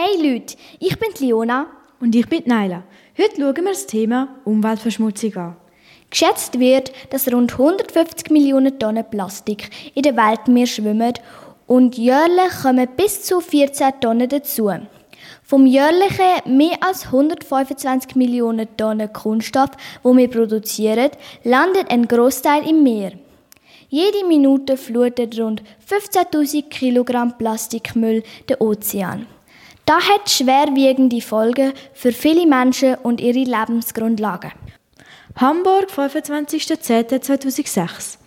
Hey Leute, ich bin Liona. Und ich bin Naila. Heute schauen wir das Thema Umweltverschmutzung an. Geschätzt wird, dass rund 150 Millionen Tonnen Plastik in der Weltmeer schwimmen und jährlich kommen bis zu 14 Tonnen dazu. Vom jährlichen mehr als 125 Millionen Tonnen Kunststoff, wo wir produzieren, landet ein Großteil im Meer. Jede Minute flutet rund 15.000 Kilogramm Plastikmüll den Ozean. Das hat schwerwiegende Folgen für viele Menschen und ihre Lebensgrundlagen. Hamburg, 25.10.2006.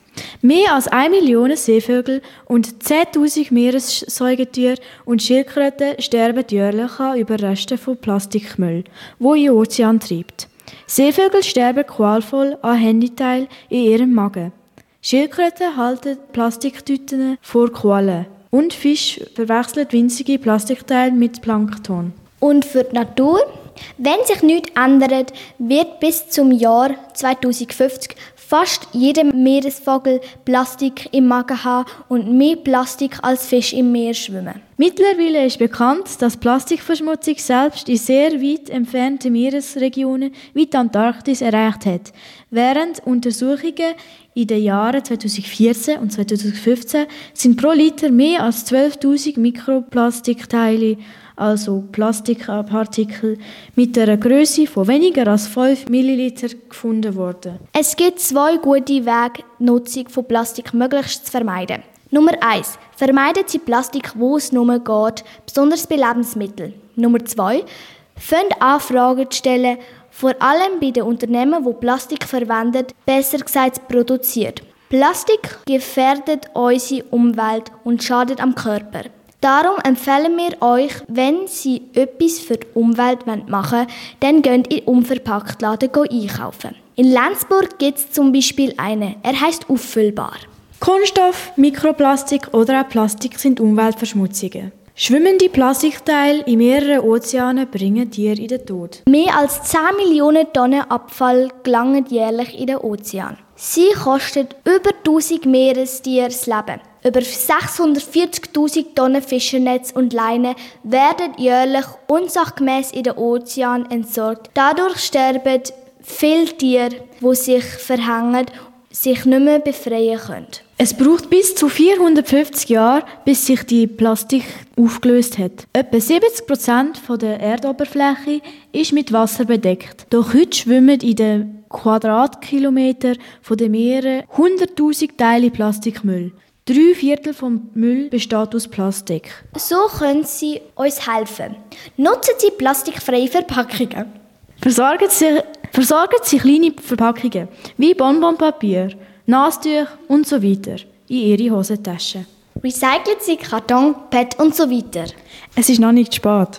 Mehr als 1 Million Seevögel und 10.000 Meeressäugetiere und Schildkröten sterben jährlich an Überresten von Plastikmüll, wo in den Ozean treibt. Seevögel sterben qualvoll an Handyteil in ihrem Magen. Schildkröten halten Plastiktüten vor Qualen. Und Fisch verwechseln winzige Plastikteile mit Plankton. Und für die Natur? Wenn sich nichts ändert, wird bis zum Jahr 2050 fast jeder Meeresvogel Plastik im Magen haben und mehr Plastik als Fisch im Meer schwimmen. Mittlerweile ist bekannt, dass Plastikverschmutzung selbst in sehr weit entfernten Meeresregionen wie die Antarktis erreicht hat. Während Untersuchungen in den Jahren 2014 und 2015 sind pro Liter mehr als 12.000 Mikroplastikteile also Plastikpartikel, mit einer Größe von weniger als 5 Milliliter gefunden worden. Es gibt zwei gute Wege, die Nutzung von Plastik möglichst zu vermeiden. Nummer 1. Vermeiden Sie Plastik, wo es nur geht, besonders bei Lebensmitteln. Nummer 2. Fünf Anfragen zu stellen, vor allem bei den Unternehmen, die Plastik verwenden, besser gesagt produziert. Plastik gefährdet unsere Umwelt und schadet am Körper. Darum empfehlen wir euch, wenn Sie etwas für die Umwelt machen wollen, dann geht in Unverpacktladen einkaufen. In Lenzburg gibt es zum Beispiel einen. Er heißt Auffüllbar. Kunststoff, Mikroplastik oder auch Plastik sind Umweltverschmutzungen. Schwimmende Plastikteile in mehreren Ozeanen bringen Tiere in den Tod. Mehr als 10 Millionen Tonnen Abfall gelangen jährlich in den Ozean. Sie kosten über 1000 Meerestiere das Leben. Über 640.000 Tonnen Fischernetz und Leine werden jährlich unsachgemäß in den Ozean entsorgt. Dadurch sterben viele Tiere, die sich verhängen, sich nicht mehr befreien können. Es braucht bis zu 450 Jahre, bis sich die Plastik aufgelöst hat. Etwa 70 Prozent der Erdoberfläche ist mit Wasser bedeckt. Doch heute schwimmen in den Quadratkilometern der Meere 100.000 Teile Plastikmüll. Drei Viertel vom Müll besteht aus Plastik. So können Sie uns helfen. Nutzen Sie plastikfreie Verpackungen. Versorgen Sie, versorgen Sie kleine Verpackungen wie Bonbonpapier, Nastücher und so weiter in Ihre Hosentasche. Recyceln Sie Karton, PET und so weiter. Es ist noch nicht spät.